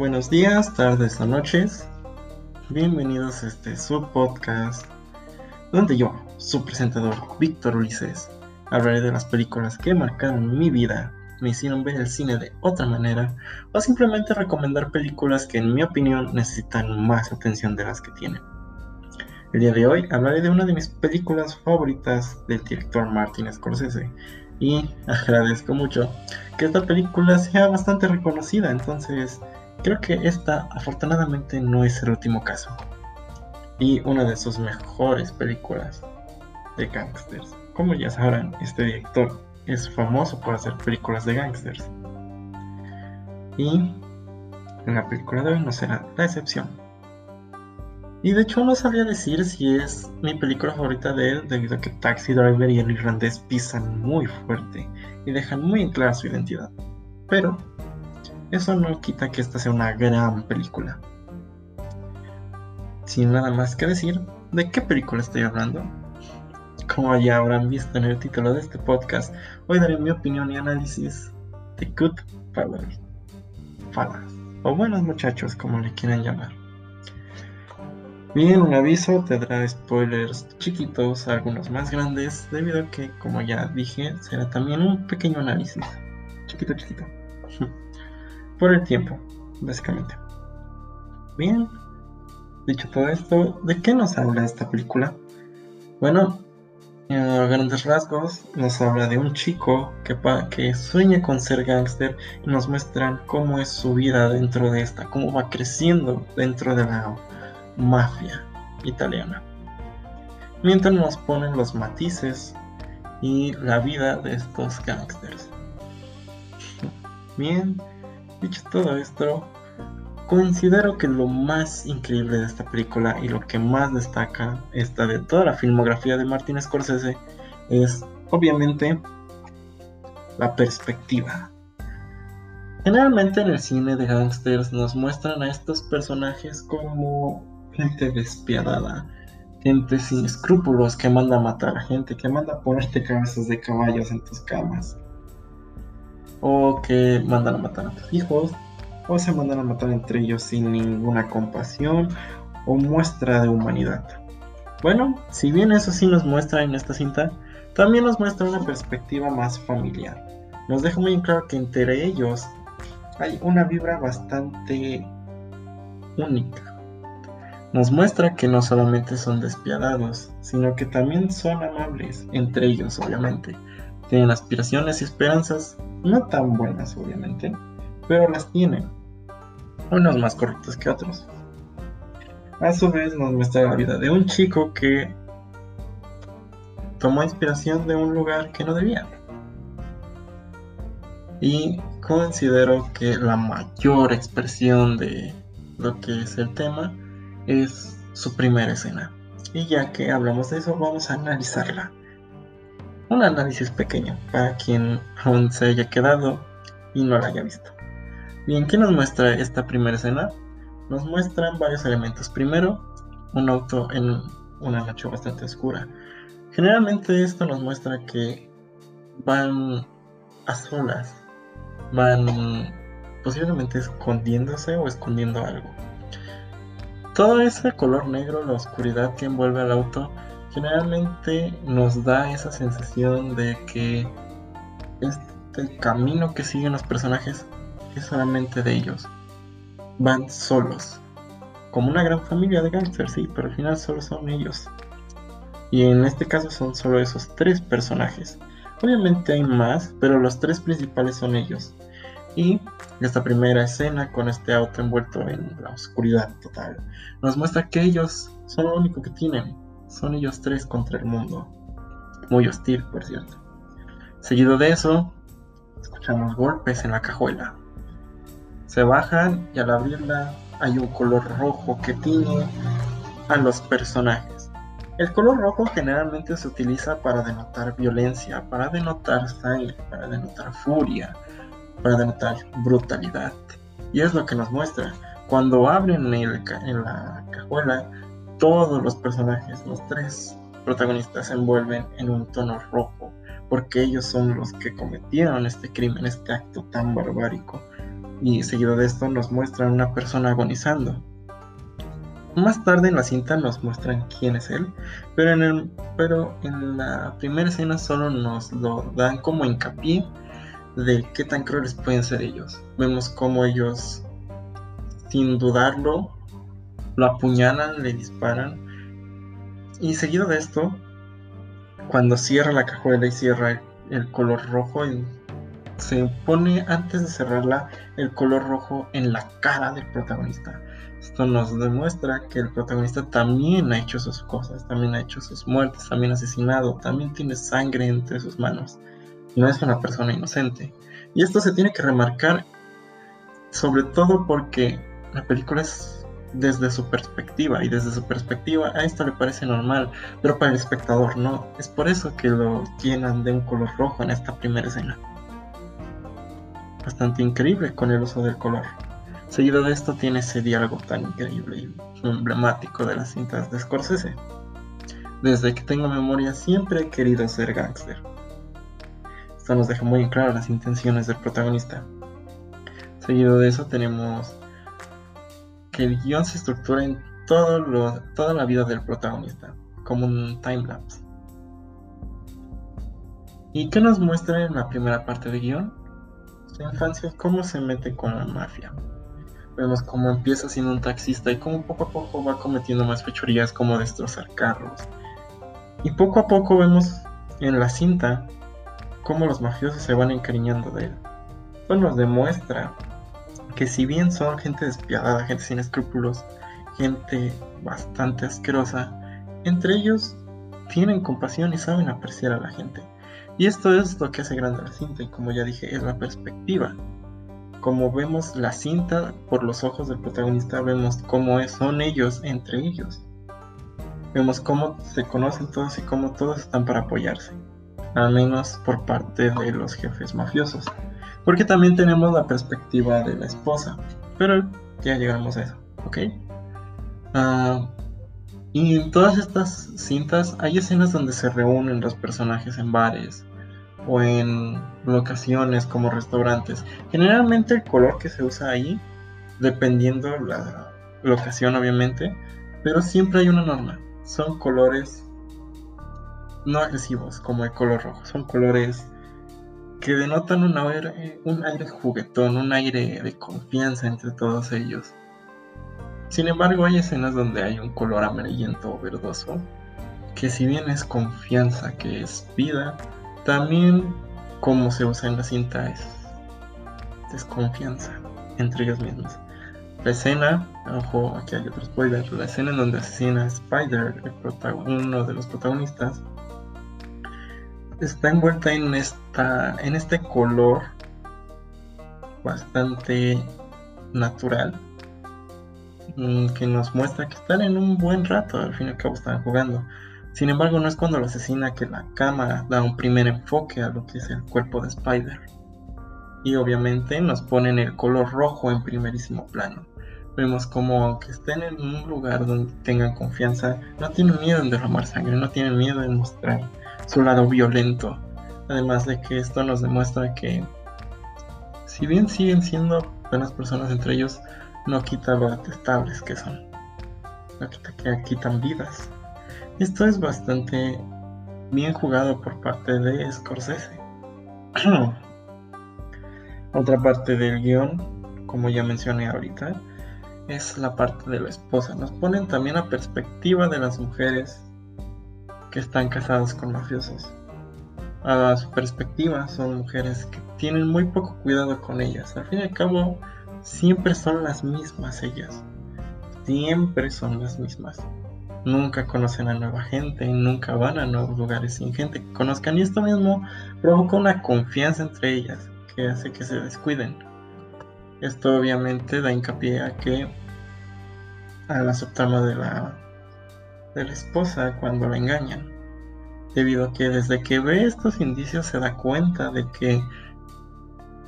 Buenos días, tardes o noches. Bienvenidos a este subpodcast donde yo, su presentador Víctor Ulises, hablaré de las películas que marcaron mi vida, me hicieron ver el cine de otra manera o simplemente recomendar películas que en mi opinión necesitan más atención de las que tienen. El día de hoy hablaré de una de mis películas favoritas del director Martin Scorsese y agradezco mucho que esta película sea bastante reconocida, entonces Creo que esta afortunadamente no es el último caso. Y una de sus mejores películas de gangsters. Como ya sabrán, este director es famoso por hacer películas de gangsters. Y la película de hoy no será la excepción. Y de hecho no sabría decir si es mi película favorita de él debido a que Taxi Driver y el irlandés pisan muy fuerte y dejan muy clara su identidad. Pero eso no quita que esta sea una gran película. Sin nada más que decir, ¿de qué película estoy hablando? Como ya habrán visto en el título de este podcast, hoy daré mi opinión y análisis de Good Fellas. O buenos muchachos, como le quieran llamar. Bien, un aviso, tendrá spoilers chiquitos, algunos más grandes, debido a que, como ya dije, será también un pequeño análisis. Chiquito, chiquito. por el tiempo, básicamente. Bien, dicho todo esto, ¿de qué nos habla esta película? Bueno, a grandes rasgos nos habla de un chico que, que sueña con ser gángster y nos muestran cómo es su vida dentro de esta, cómo va creciendo dentro de la mafia italiana. Mientras nos ponen los matices y la vida de estos gángsters. Bien, Dicho todo esto, considero que lo más increíble de esta película y lo que más destaca esta de toda la filmografía de Martin Scorsese es obviamente la perspectiva. Generalmente en el cine de gangsters nos muestran a estos personajes como gente despiadada, gente sin escrúpulos que manda a matar a gente, que manda a ponerte cabezas de caballos en tus camas o que mandan a matar a tus hijos, o se mandan a matar entre ellos sin ninguna compasión o muestra de humanidad. Bueno, si bien eso sí nos muestra en esta cinta, también nos muestra una perspectiva más familiar. Nos deja muy claro que entre ellos hay una vibra bastante única. Nos muestra que no solamente son despiadados, sino que también son amables, entre ellos obviamente. Tienen aspiraciones y esperanzas no tan buenas, obviamente, pero las tienen. Unos más correctos que otros. A su vez nos muestra la vida de un chico que tomó inspiración de un lugar que no debía. Y considero que la mayor expresión de lo que es el tema es su primera escena. Y ya que hablamos de eso, vamos a analizarla un análisis pequeño para quien aún se haya quedado y no la haya visto. Bien, ¿qué nos muestra esta primera escena? Nos muestran varios elementos. Primero, un auto en una noche bastante oscura. Generalmente esto nos muestra que van a solas, van posiblemente escondiéndose o escondiendo algo. Todo ese color negro, la oscuridad que envuelve al auto, generalmente nos da esa sensación de que este camino que siguen los personajes es solamente de ellos. Van solos. Como una gran familia de gangsters, sí, pero al final solo son ellos. Y en este caso son solo esos tres personajes. Obviamente hay más, pero los tres principales son ellos. Y esta primera escena con este auto envuelto en la oscuridad total nos muestra que ellos son lo único que tienen son ellos tres contra el mundo. Muy hostil, por cierto. Seguido de eso, escuchamos golpes en la cajuela. Se bajan y al abrirla hay un color rojo que tiñe a los personajes. El color rojo generalmente se utiliza para denotar violencia, para denotar sangre, para denotar furia, para denotar brutalidad. Y es lo que nos muestra. Cuando abren en la cajuela, todos los personajes, los tres protagonistas se envuelven en un tono rojo, porque ellos son los que cometieron este crimen, este acto tan barbárico. Y seguido de esto nos muestran una persona agonizando. Más tarde en la cinta nos muestran quién es él, pero en, el, pero en la primera escena solo nos lo dan como hincapié de qué tan crueles pueden ser ellos. Vemos cómo ellos, sin dudarlo, lo apuñalan, le disparan. Y seguido de esto, cuando cierra la cajuela y cierra el color rojo, se pone antes de cerrarla el color rojo en la cara del protagonista. Esto nos demuestra que el protagonista también ha hecho sus cosas, también ha hecho sus muertes, también ha asesinado, también tiene sangre entre sus manos. No es una persona inocente. Y esto se tiene que remarcar sobre todo porque la película es desde su perspectiva y desde su perspectiva a esto le parece normal, pero para el espectador no. Es por eso que lo llenan de un color rojo en esta primera escena. Bastante increíble con el uso del color. Seguido de esto tiene ese diálogo tan increíble y emblemático de las cintas de Scorsese. Desde que tengo memoria siempre he querido ser gángster. Esto nos deja muy claro las intenciones del protagonista. Seguido de eso tenemos que el guion se estructura en todo lo, toda la vida del protagonista, como un timelapse. ¿Y qué nos muestra en la primera parte del guion? Su infancia, cómo se mete con la mafia, Vemos cómo empieza siendo un taxista y cómo poco a poco va cometiendo más fechorías como destrozar carros. Y poco a poco vemos en la cinta cómo los mafiosos se van encariñando de él. Esto nos demuestra que si bien son gente despiadada, gente sin escrúpulos, gente bastante asquerosa, entre ellos tienen compasión y saben apreciar a la gente. Y esto es lo que hace grande la cinta y como ya dije es la perspectiva como vemos la cinta por los ojos del protagonista, vemos cómo son ellos entre ellos. Vemos cómo se conocen todos y cómo todos están para apoyarse, al menos por parte de los jefes mafiosos. Porque también tenemos la perspectiva de la esposa, pero ya llegamos a eso, ¿ok? Ah, y en todas estas cintas hay escenas donde se reúnen los personajes en bares, o en locaciones como restaurantes. Generalmente el color que se usa ahí, dependiendo la locación obviamente, pero siempre hay una norma. Son colores no agresivos como el color rojo, son colores que denotan un aire, un aire juguetón, un aire de confianza entre todos ellos. Sin embargo, hay escenas donde hay un color amarillento o verdoso, que si bien es confianza, que es vida, también, como se usa en la cinta, es desconfianza entre ellos mismos. La escena, ojo, aquí hay otro spoiler, la escena en donde asesina a Spider, uno de los protagonistas, está envuelta en esta en este color bastante natural mm, que nos muestra que están en un buen rato, al fin y al cabo están jugando. Sin embargo, no es cuando lo asesina que la cámara da un primer enfoque a lo que es el cuerpo de Spider. Y obviamente nos ponen el color rojo en primerísimo plano. Vemos como aunque estén en un lugar donde tengan confianza, no tienen miedo en derramar sangre, no tienen miedo en mostrar su lado violento. Además de que esto nos demuestra que si bien siguen siendo buenas personas entre ellos, no quita lo detestables que son. No quita que quitan vidas. Esto es bastante bien jugado por parte de Scorsese. Otra parte del guion, como ya mencioné ahorita, es la parte de la esposa. Nos ponen también a perspectiva de las mujeres que están casadas con mafiosos. A su perspectiva son mujeres que tienen muy poco cuidado con ellas. Al fin y al cabo, siempre son las mismas ellas. Siempre son las mismas nunca conocen a nueva gente, nunca van a nuevos lugares sin gente que conozcan y esto mismo provoca una confianza entre ellas que hace que se descuiden. Esto obviamente da hincapié a que a la subtrama de la de la esposa cuando la engañan, debido a que desde que ve estos indicios se da cuenta de que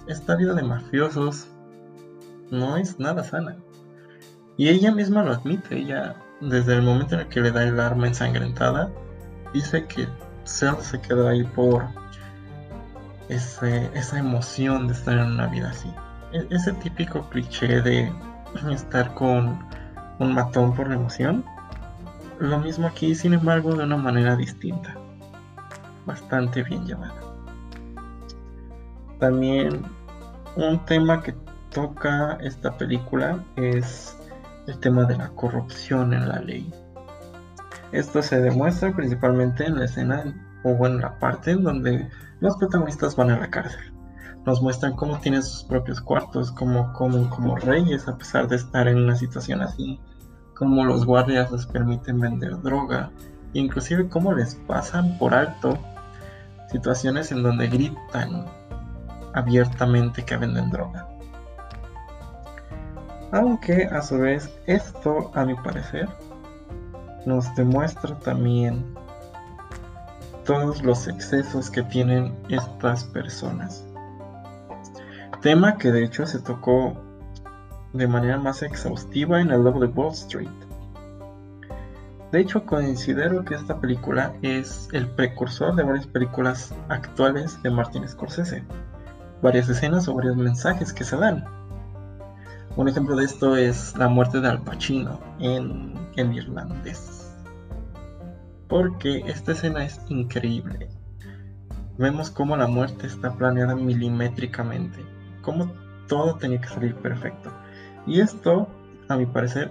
esta vida de mafiosos no es nada sana. Y ella misma lo admite, ella desde el momento en el que le da el arma ensangrentada, dice que solo se quedó ahí por esa emoción de estar en una vida así. e-, ese típico cliché de estar con un matón por la emoción. Lo mismo aquí, sin embargo, de una manera distinta. Bastante bien llevada. También un tema que toca esta película es el tema de la corrupción en la ley. Esto se demuestra principalmente en la escena o en la parte en donde los protagonistas van a la cárcel. Nos muestran cómo tienen sus propios cuartos, cómo comen como reyes a pesar de estar en una situación así, cómo los guardias les permiten vender droga, e inclusive cómo les pasan por alto situaciones en donde gritan abiertamente que venden droga. Aunque a su vez esto, a mi parecer, nos demuestra también todos los excesos que tienen estas personas. Tema que de hecho se tocó de manera más exhaustiva en el Love de Wall Street. De hecho, considero que esta película es el precursor de varias películas actuales de Martin Scorsese. Varias escenas o varios mensajes que se dan. Un ejemplo de esto es la muerte de Al Pacino en, en irlandés. Porque esta escena es increíble. Vemos cómo la muerte está planeada milimétricamente. Cómo todo tenía que salir perfecto. Y esto, a mi parecer,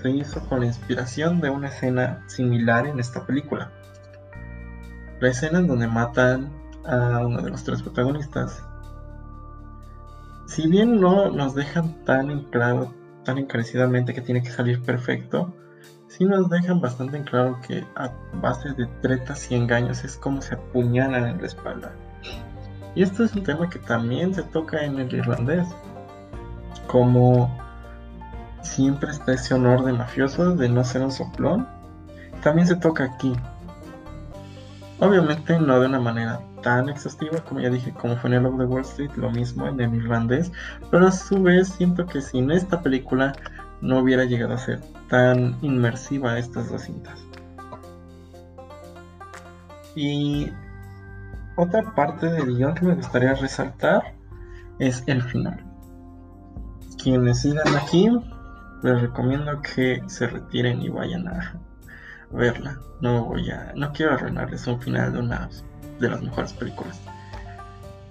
se hizo con la inspiración de una escena similar en esta película. La escena en donde matan a uno de los tres protagonistas si bien no nos dejan tan claro, tan encarecidamente que tiene que salir perfecto, sí nos dejan bastante en claro que a base de tretas y engaños es como se apuñalan en la espalda. Y esto es un tema que también se toca en el irlandés. Como siempre está ese honor de mafioso de no ser un soplón, también se toca aquí. Obviamente no de una manera tan exhaustiva como ya dije, como fue en el of de Wall Street, lo mismo en el irlandés, pero a su vez siento que sin esta película no hubiera llegado a ser tan inmersiva estas dos cintas. Y otra parte del guion que me gustaría resaltar es el final. Quienes sigan aquí, les recomiendo que se retiren y vayan a verla. No voy a, no quiero arruinarles un final de una de las mejores películas.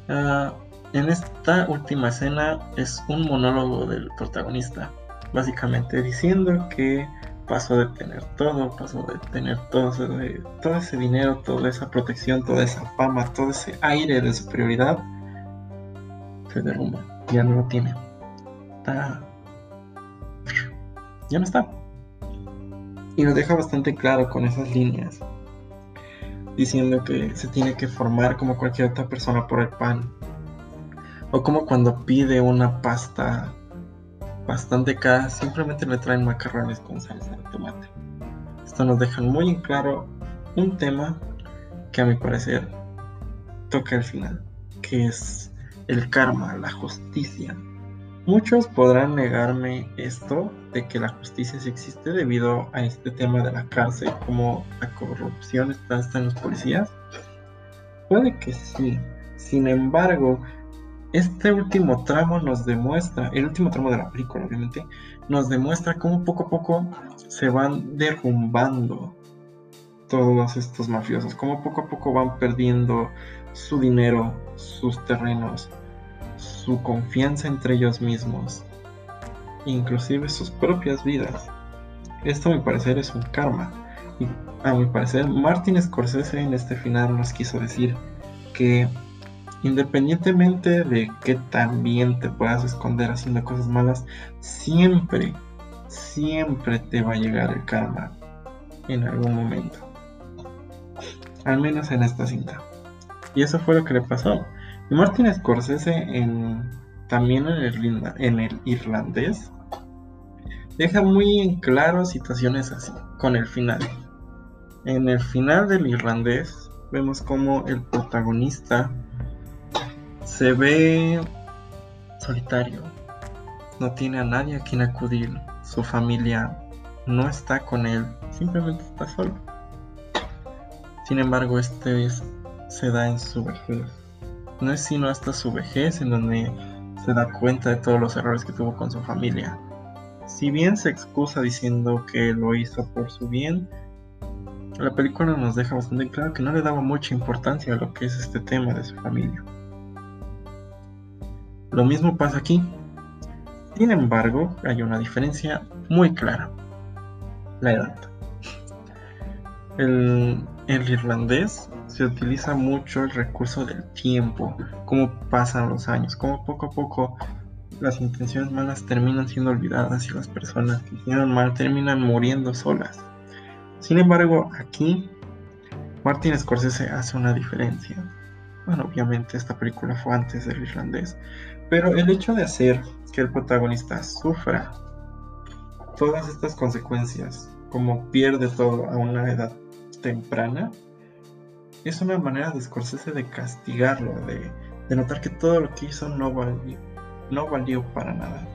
Ah, en esta última escena es un monólogo del protagonista, básicamente diciendo que pasó de tener todo, pasó de tener todo ese, todo ese dinero, toda esa protección, toda esa fama, todo ese aire de superioridad, se derrumba, ya no lo tiene. Ya no está. Y nos deja bastante claro con esas líneas diciendo que se tiene que formar como cualquier otra persona por el pan. O como cuando pide una pasta bastante cara, simplemente le traen macarrones con salsa de tomate. Esto nos deja muy en claro un tema que a mi parecer toca el final, que es el karma, la justicia. Muchos podrán negarme esto de que la justicia sí existe debido a este tema de la cárcel, como la corrupción está, en los policías. Puede que sí. Sin embargo, este último tramo nos demuestra, el último tramo de la película obviamente, nos demuestra cómo poco a poco se van derrumbando todos estos mafiosos, cómo poco a poco van perdiendo su dinero, sus terrenos, su confianza entre ellos mismos, inclusive sus propias vidas. Esto a mi parecer es un karma. Y a mi parecer Martin Scorsese en este final nos quiso decir que independientemente de que también te puedas esconder haciendo cosas malas, siempre, siempre te va a llegar el karma en algún momento. Al menos en esta cinta. Y eso fue lo que le pasó. Martin Scorsese en, también en el, en el irlandés deja muy en claro situaciones así, con el final. En el final del irlandés vemos como el protagonista se ve solitario, no tiene a nadie a quien acudir, su familia no está con él, simplemente está solo. Sin embargo, este se da en su vejez no es sino hasta su vejez en donde se da cuenta de todos los errores que tuvo con su familia. Si bien se excusa diciendo que lo hizo por su bien, la película nos deja bastante claro que no le daba mucha importancia a lo que es este tema de su familia. Lo mismo pasa aquí. Sin embargo, hay una diferencia muy clara. La edad. El, el irlandés se utiliza mucho el recurso del tiempo, cómo pasan los años, cómo poco a poco las intenciones malas terminan siendo olvidadas y las personas que hicieron mal terminan muriendo solas. Sin embargo, aquí Martin Scorsese hace una diferencia. Bueno, obviamente esta película fue antes del irlandés, pero el hecho de hacer que el protagonista sufra todas estas consecuencias, como pierde todo a una edad temprana, es una manera de Scorsese de castigarlo, de, de notar que todo lo que hizo no valió, no valió para nada.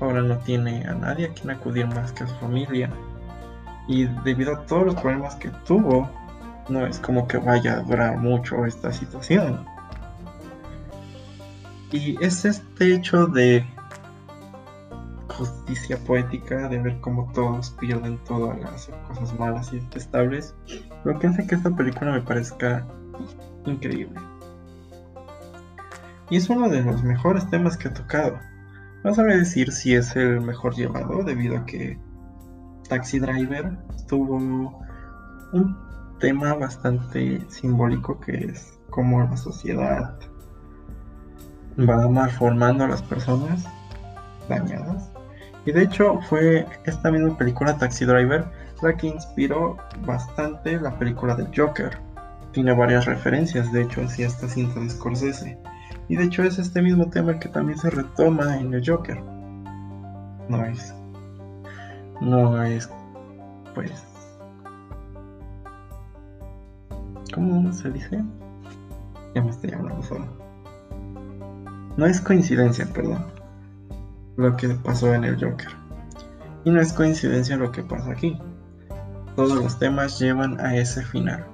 Ahora no tiene a nadie a quien acudir más que a su familia y debido a todos los problemas que tuvo, no es como que vaya a durar mucho esta situación. Y es este hecho de justicia poética, de ver cómo todos pierden todo al hacer cosas malas y detestables, lo que hace que esta película me parezca increíble. Y es uno de los mejores temas que ha tocado. No sabré decir si es el mejor llevado, debido a que Taxi Driver tuvo un tema bastante simbólico que es cómo la sociedad va malformando a las personas dañadas. Y de hecho fue esta misma película Taxi Driver la que inspiró bastante la película de Joker. Tiene varias referencias, de hecho, hacia esta cinta de Scorsese. Y de hecho es este mismo tema que también se retoma en el Joker. No es no es, pues, ¿cómo se dice? Ya me estoy hablando solo. No es coincidencia, perdón, lo que pasó en el Joker. Y no es coincidencia lo que pasa aquí. Todos los temas llevan a ese final.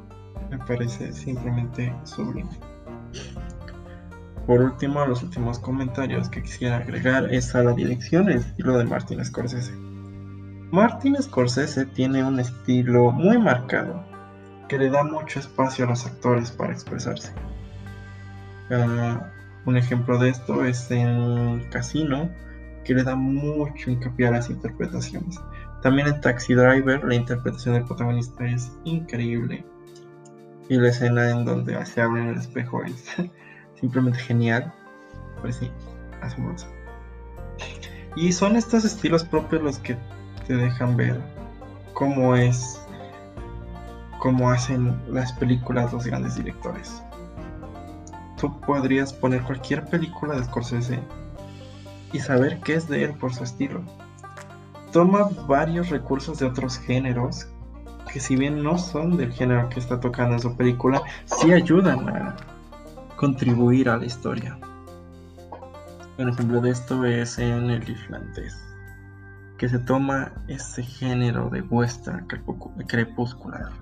Me parece simplemente sublime. Por último, los últimos comentarios que quisiera agregar es a la dirección, el estilo de Martin Scorsese. Martin Scorsese tiene un estilo muy marcado que le da mucho espacio a los actores para expresarse. Ah, un ejemplo de esto es en Casino, que le da mucho hincapié a las interpretaciones. También en Taxi Driver, la interpretación del protagonista es increíble. Y la escena en donde se abre en el espejo es simplemente genial. Pues sí, asombrosa. Y son estos estilos propios los que te dejan ver cómo es, cómo hacen las películas los grandes directores. Tú podrías poner cualquier película de Scorsese y saber qué es de él por su estilo. Toma varios recursos de otros géneros que si bien no son del género que está tocando en su película, sí ayudan a contribuir a la historia. Un ejemplo de esto es en el islandés que se toma ese género de western crepuscular.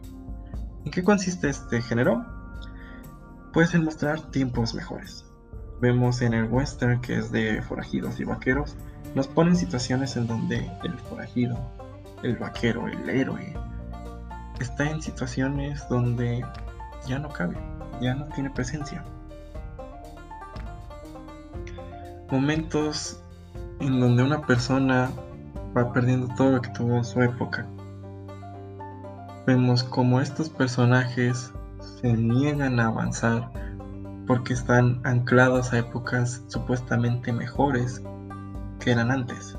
¿En qué consiste este género? Pues en mostrar tiempos mejores. Vemos en el western que es de forajidos y vaqueros, nos ponen situaciones en donde el forajido, el vaquero, el héroe, está en situaciones donde ya no cabe, ya no tiene presencia. Momentos en donde una persona va perdiendo todo lo que tuvo en su época. Vemos como estos personajes se niegan a avanzar porque están anclados a épocas supuestamente mejores que eran antes.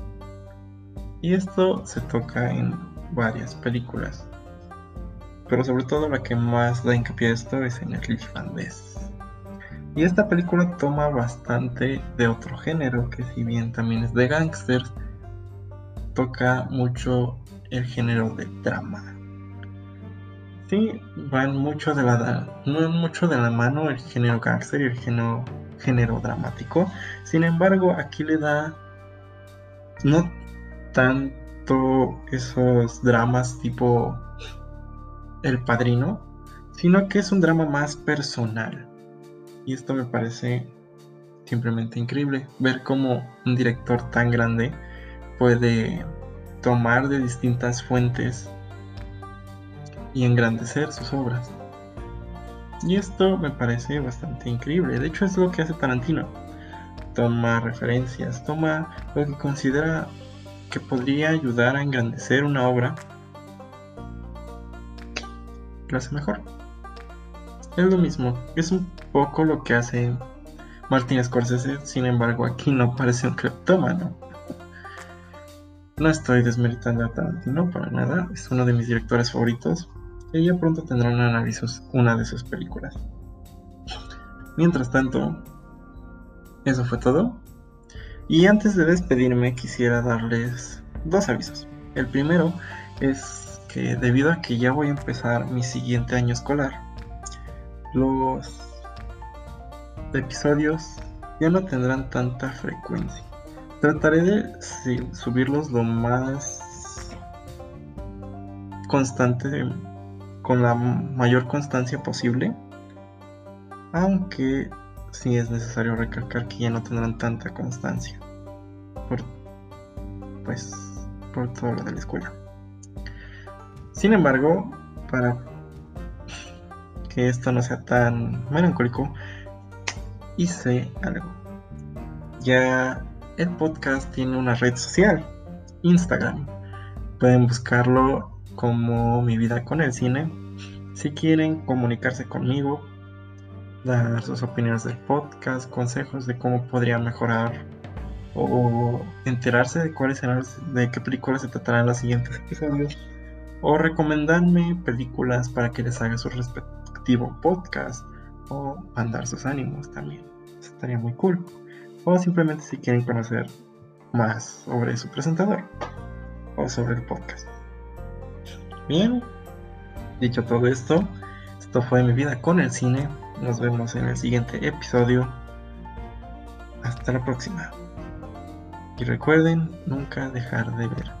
Y esto se toca en varias películas. Pero sobre todo la que más da hincapié a esto es en el irlandés. Y esta película toma bastante de otro género, que si bien también es de gangsters, toca mucho el género de drama. Sí, van mucho de la no mucho de la mano el género gangster y el género, género dramático. Sin embargo, aquí le da no tanto esos dramas tipo El Padrino, sino que es un drama más personal. Y esto me parece simplemente increíble ver cómo un director tan grande puede tomar de distintas fuentes y engrandecer sus obras. Y esto me parece bastante increíble. De hecho es lo que hace Tarantino. Toma referencias, toma lo que considera que podría ayudar a engrandecer una obra. Lo hace mejor. Es lo mismo, es un poco lo que hace Martin Scorsese, sin embargo aquí no parece un cleptómano. No estoy desmeritando a Tarantino para nada, es uno de mis directores favoritos ya pronto tendrá un análisis una de sus películas. Mientras tanto, eso fue todo. Y antes de despedirme quisiera darles dos avisos. El primero es que debido a que ya voy a empezar mi siguiente año escolar, los episodios ya no tendrán tanta frecuencia. Trataré de subirlos lo más constante, con la mayor constancia posible. Aunque sí es necesario recalcar que ya no tendrán tanta constancia. Por, pues, por todo lo de la escuela. Sin embargo, para que esto no sea tan melancólico, hice algo. Ya el podcast tiene una red social, Instagram. Pueden buscarlo como Mi vida con el cine. Si quieren comunicarse conmigo, dar sus opiniones del podcast, consejos de cómo podría mejorar o enterarse de cuáles serán, de qué películas se tratarán los siguientes episodios o recomendarme películas para que les haga su respectivo podcast o mandar sus ánimos también. Eso estaría muy cool o simplemente si quieren conocer más sobre su presentador o sobre el podcast. Bien, dicho todo esto, esto fue mi vida con el cine. Nos vemos en el siguiente episodio. Hasta la próxima. Y recuerden nunca dejar de ver.